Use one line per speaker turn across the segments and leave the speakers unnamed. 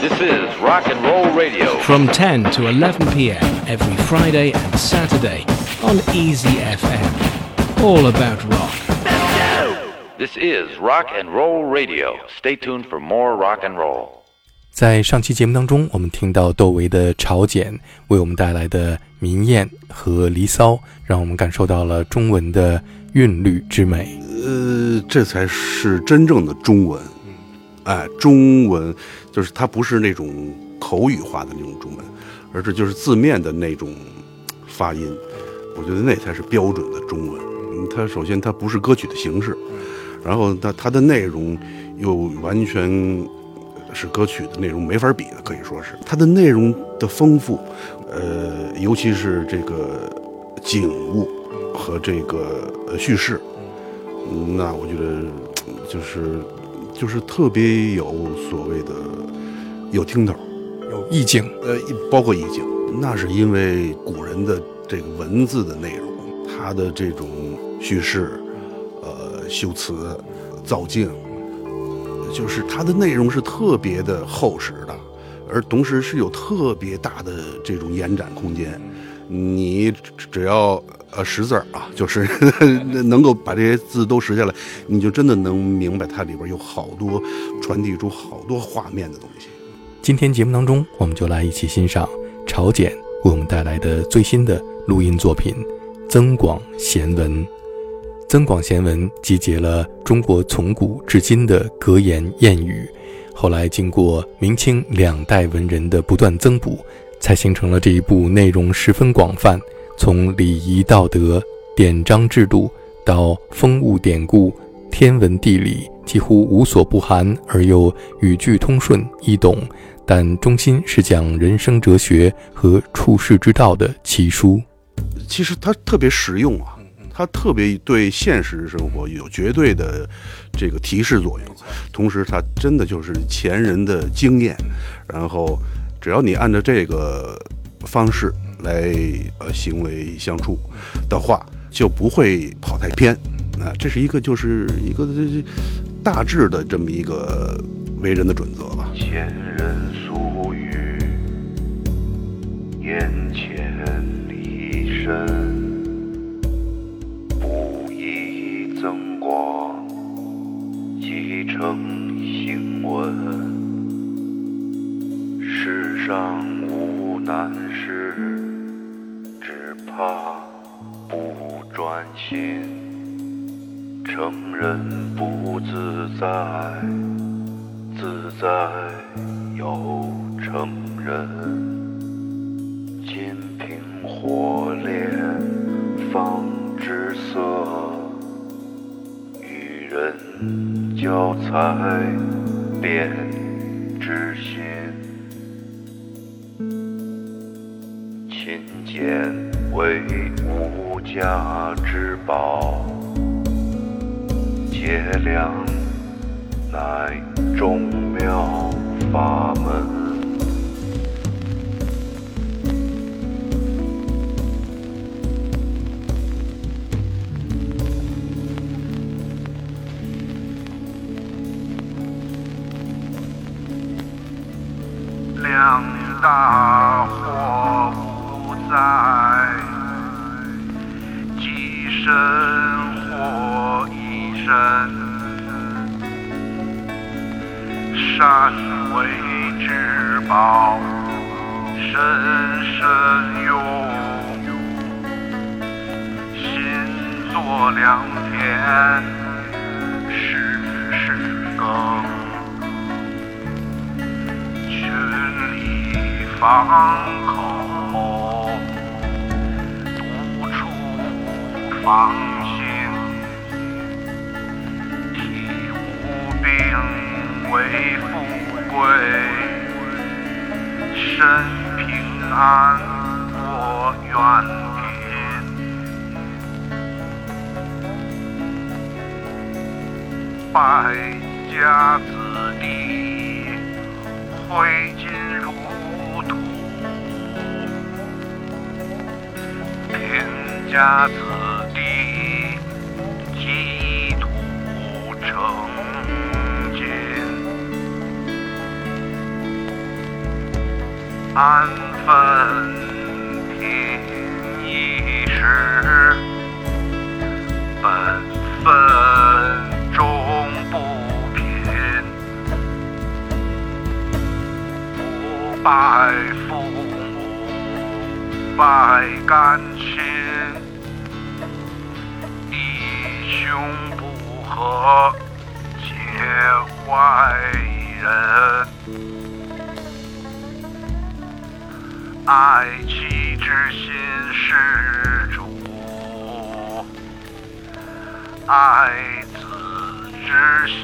This is Rock and Roll Radio.
from 10 to 11 p.m. every Friday and Saturday on Easy FM. All about rock.
This is Rock and Roll Radio. Stay tuned for more rock and roll.
在上期节目当中，我们听到窦唯的《朝鲜》为我们带来的民艳和离骚，让我们感受到了中文的韵律之美。
呃，这才是真正的中文。哎，中文就是它不是那种口语化的那种中文，而是就是字面的那种发音。我觉得那才是标准的中文。它首先它不是歌曲的形式，然后它它的内容又完全是歌曲的内容没法比的，可以说是它的内容的丰富，呃，尤其是这个景物和这个叙事，那我觉得就是就是特别有所谓的有听头，
有意境，
呃，包括意境，那是因为古人的这个文字的内容，它的这种叙事，呃，修辞、造境，就是它的内容是特别的厚实的，而同时是有特别大的这种延展空间。你只要呃识字儿啊，就是 能够把这些字都识下来，你就真的能明白它里边有好多传递出好多画面的东西。
今天节目当中，我们就来一起欣赏朝简为我们带来的最新的录音作品《增广贤文》。增广贤文集结了中国从古至今的格言谚语，后来经过明清两代文人的不断增补，才形成了这一部内容十分广泛，从礼仪道德、典章制度到风物典故、天文地理，几乎无所不含，而又语句通顺易懂，但中心是讲人生哲学和处世之道的奇书。
其实它特别实用啊，它特别对现实生活有绝对的这个提示作用，同时它真的就是前人的经验，然后只要你按照这个方式来呃行为相处的话，就不会跑太偏。啊，这是一个就是一个这大致的这么一个为人的准则吧。
前人俗语，眼前离身，上无难事，只怕不专心。成人不自在。自在又成人，金瓶火炼方知色，与人交才便知心。勤俭为无价之宝，节量。乃众妙法门。两大至宝，深深用，心作良田，事事耕，群里方口，独处方行，体无病。为富贵，身平安，我愿品。败家子弟，挥金如土；贫家子安分听一时，本分终不贫。不拜父母，拜干亲，弟兄不和，结外人。爱妻之心是主，爱子之心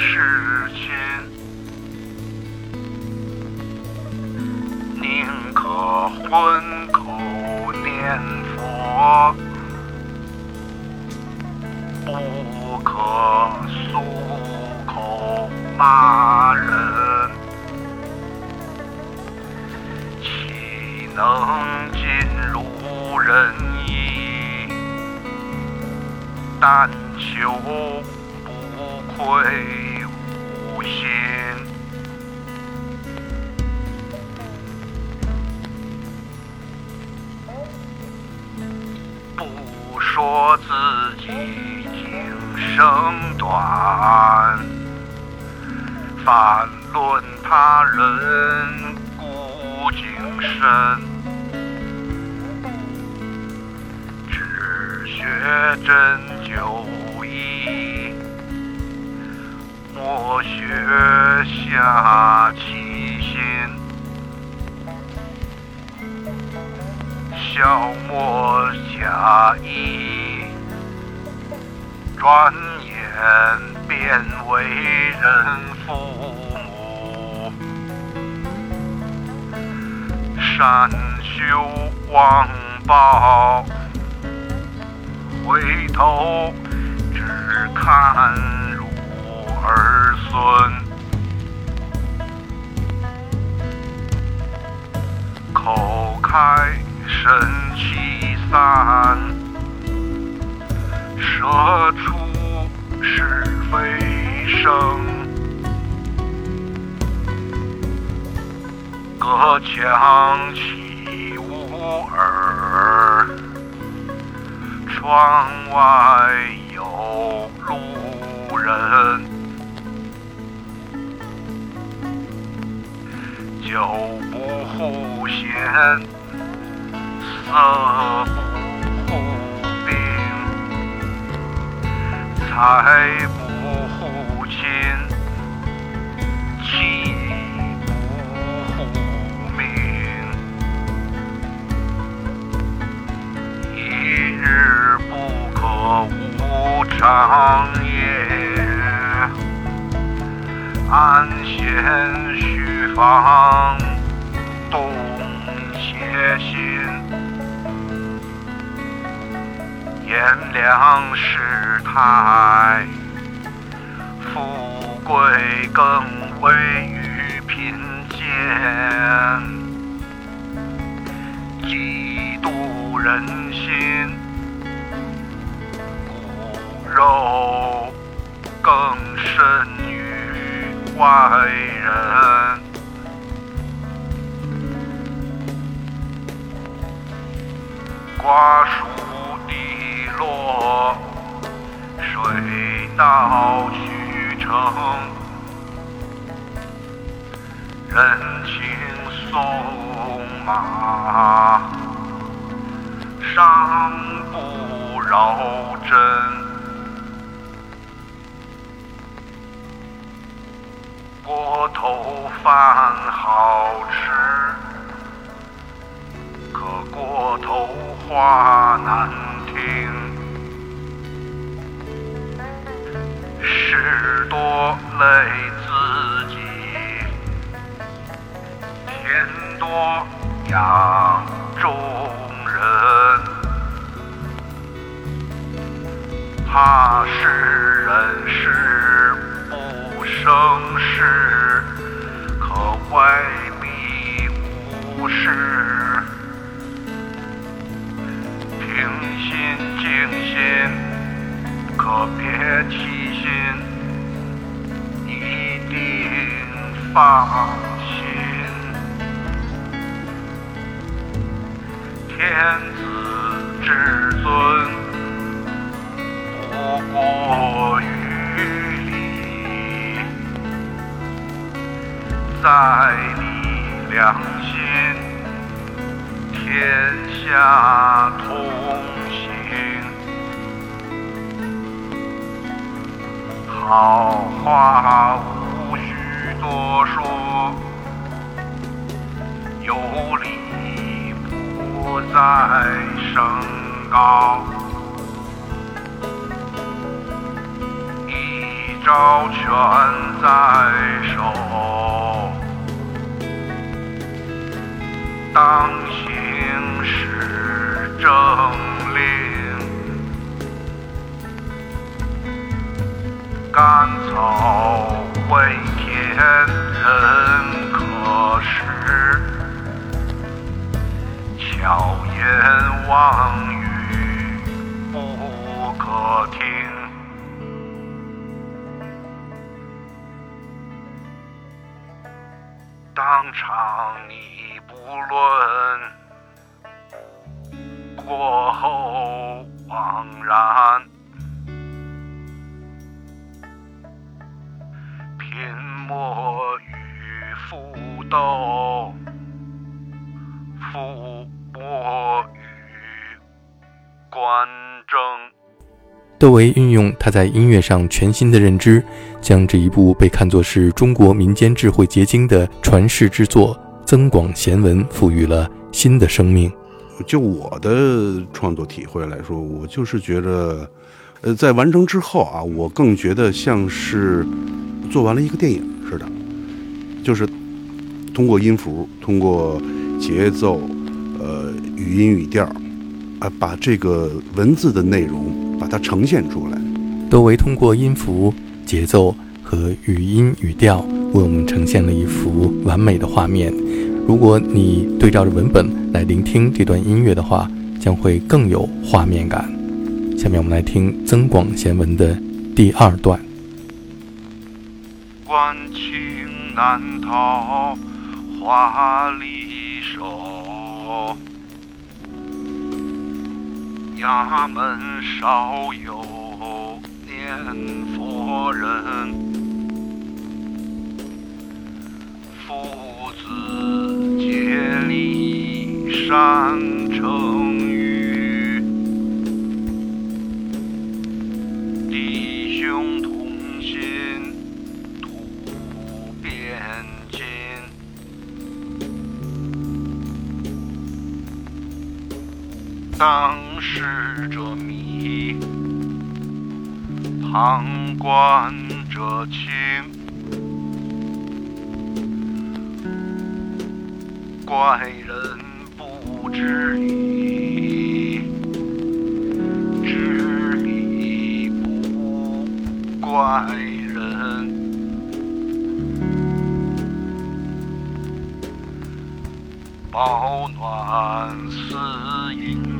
是亲。宁可昏口念佛，不可素口骂人。能尽如人意？但求不愧吾心。不说自己今生短，反论他人古今深。学针灸医，莫学下其心。消磨假意，转眼便为人父母。善修忘报，回头只看如儿孙。口开神气散，舌出是非声。隔墙起无耳，窗外有路人。酒不护闲，色不护病，财不护亲，无长夜。安闲须防动邪心，炎凉世态，富贵更位于贫贱，嫉妒人心，肉更甚于外人。瓜熟蒂落，水到渠成，人情送马，伤不饶真。锅头饭好吃，可锅头话难听。事多累自己，天多养众人。怕是生事，可外必无事。平心静心，可别起心，一定放心。天子之尊，不过于在你良心，天下同行。好话无需多说，有理不再升高。一招权在手，当行使政令。甘草为天人可食，巧言妄语不可听。
窦唯运用他在音乐上全新的认知，将这一部被看作是中国民间智慧结晶的传世之作《增广贤文》赋予了新的生命。
就我的创作体会来说，我就是觉得，呃，在完成之后啊，我更觉得像是做完了一个电影似的，就是通过音符、通过节奏、呃语音语调，啊，把这个文字的内容把它呈现出来。
窦唯通过音符、节奏和语音语调，为我们呈现了一幅完美的画面。如果你对照着文本来聆听这段音乐的话，将会更有画面感。下面我们来听《增广贤文》的第二段。
关情难逃花离手，衙门少有念佛人，父子竭力善成语，弟兄同心。土变金，当事者迷，旁观者清。怪人不知理，知理不怪人。保暖思淫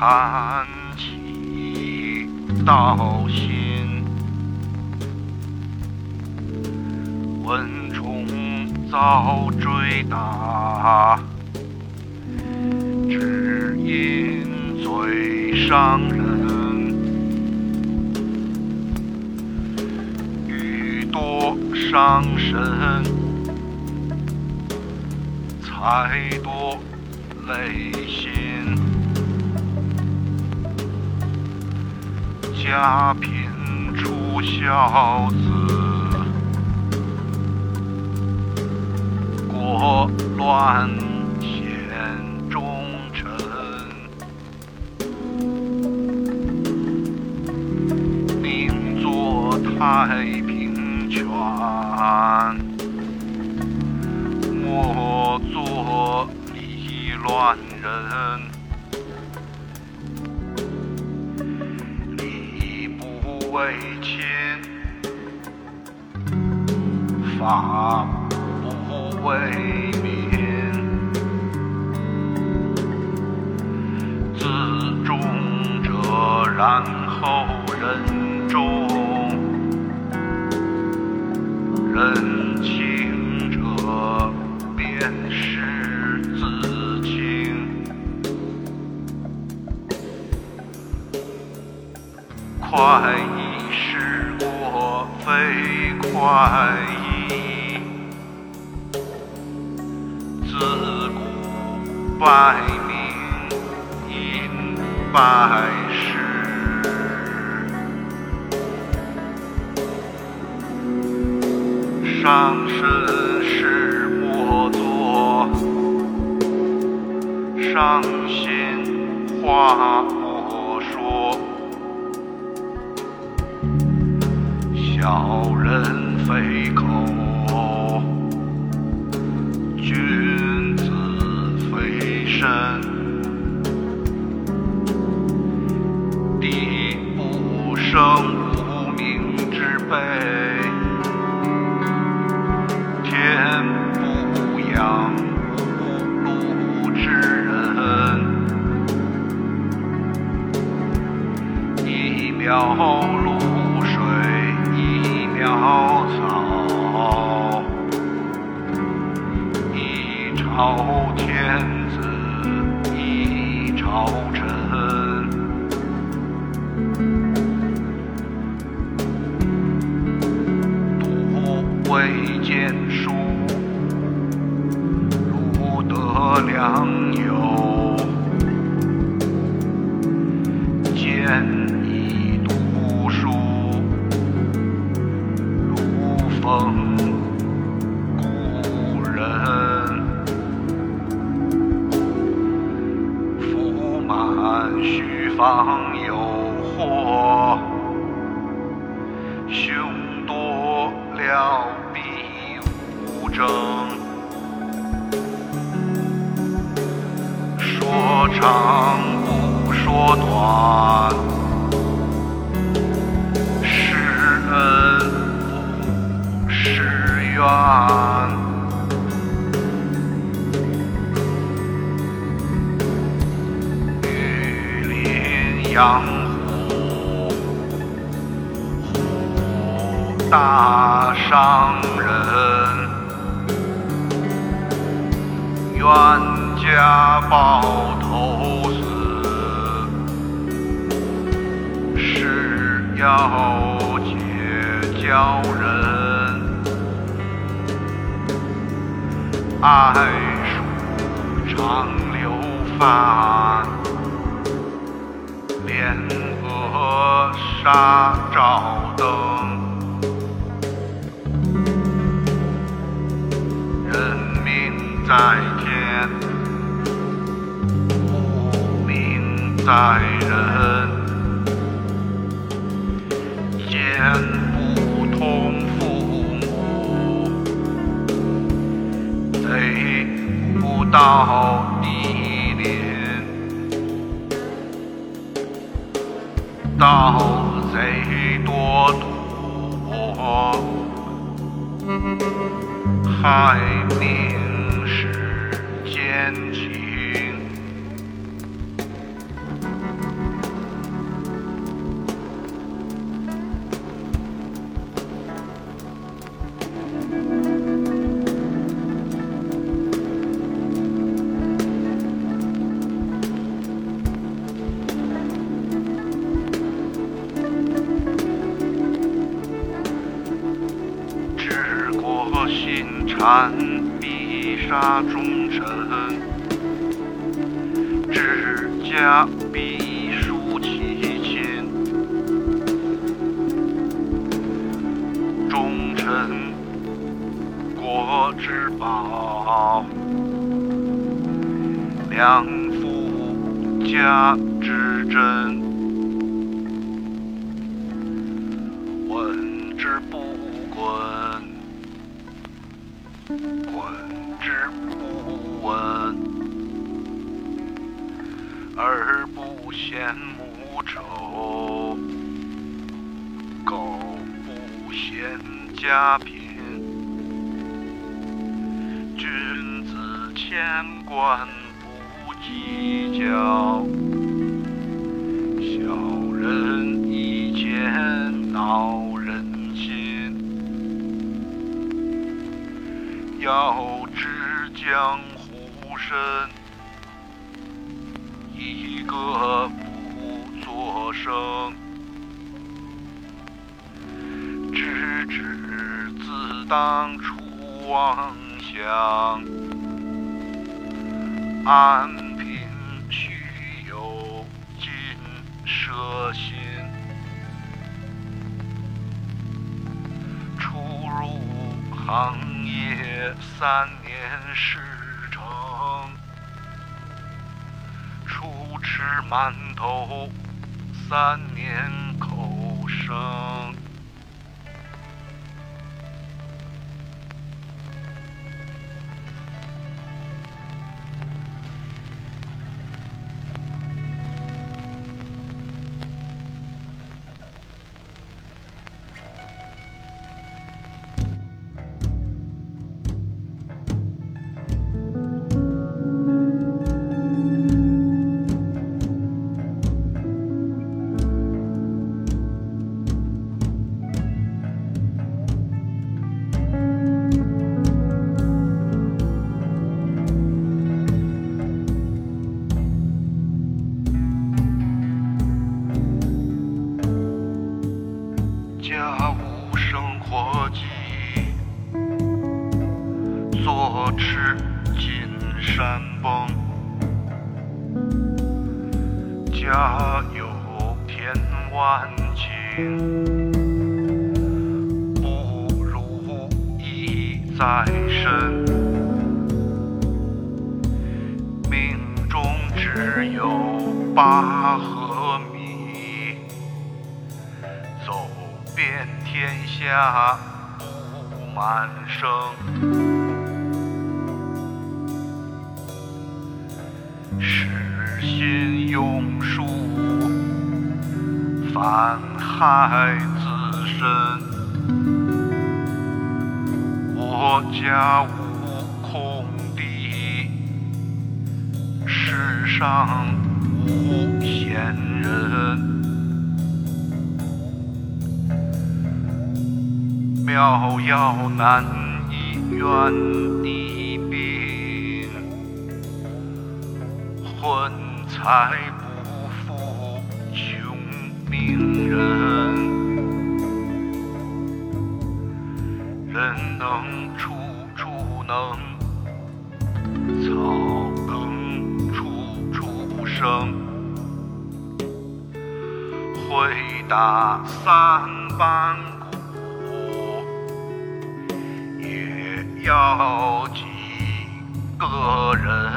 寒起盗心，蚊虫遭追打，只因嘴伤人。雨多伤身，财多累心，家贫出孝子，国乱显忠臣。宁做太平犬，莫做离乱人。为亲法不为民自重者然后人中人轻者便是自轻快意悲快意，自古百名因百世。上身是莫作，伤心话小人非口，君子非身。地不生无名之辈。天不养无路之人，一秒长教人，爱树长流泛。莲娥纱照灯，人命在天，物命在人，见到地连。盗贼多夺，害命忠臣；治家必树其亲。忠臣，国之宝；良夫，家之珍。闻之不滚，滚之不闻，而不嫌母丑，狗不嫌家贫。君子千贯不计较，小人一见恼人心。要江湖深，一个不作声。直至自当初妄想，安贫须有尽舍心。出入行业三年事成，初吃馒头三年口生。在身。命中只有八合米。走遍天下不满生，失心用术，反害自身。我家无空地，世上无闲人。妙药难医院地病，昏财不富穷命人。人能草更处处生。会打三班鼓，也要几个。人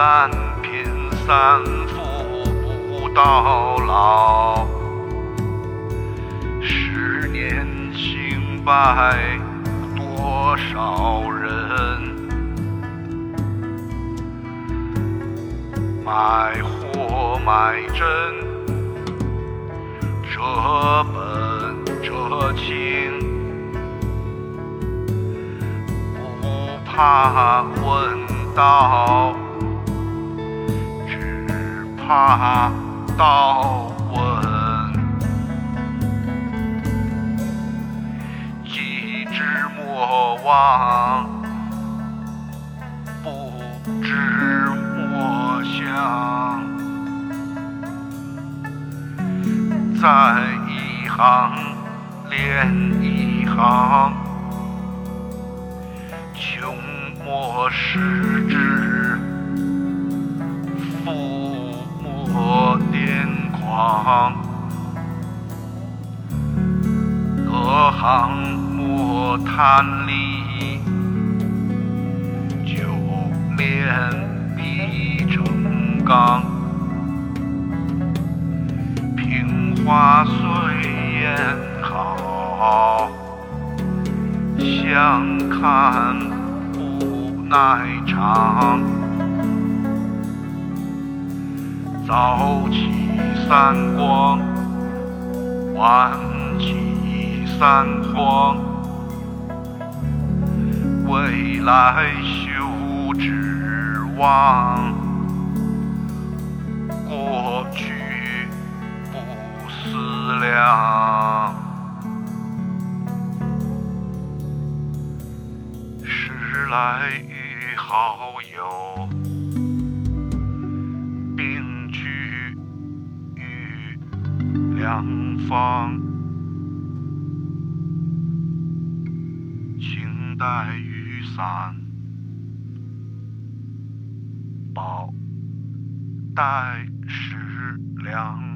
三贫三富不到老，十年兴败多少人？买货买真，这本这情，不怕问道，怕道问。既知莫忘，不知莫想。在一行连一行，穷莫失志，富莫癫狂。隔行莫贪利，九面必成钢。平花虽艳好，相看不耐长。早起三光，晚起三光。未来休指望，过去不思量。时来遇好友。良方，请带雨伞，包带食粮。